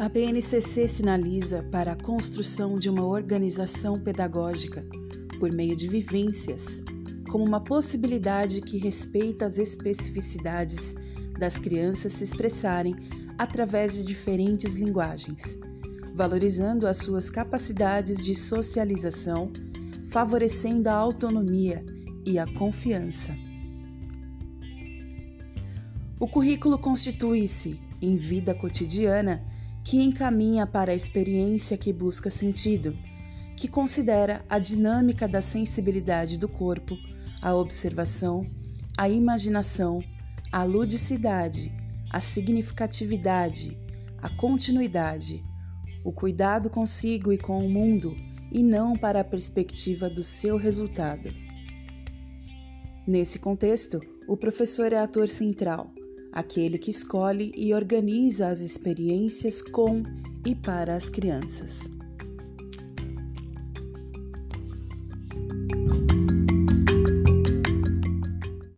A BNCC sinaliza para a construção de uma organização pedagógica por meio de vivências, como uma possibilidade que respeita as especificidades das crianças se expressarem através de diferentes linguagens, valorizando as suas capacidades de socialização, favorecendo a autonomia e a confiança. O currículo constitui-se, em vida cotidiana, que encaminha para a experiência que busca sentido, que considera a dinâmica da sensibilidade do corpo, a observação, a imaginação, a ludicidade, a significatividade, a continuidade, o cuidado consigo e com o mundo, e não para a perspectiva do seu resultado. Nesse contexto, o professor é ator central aquele que escolhe e organiza as experiências com e para as crianças.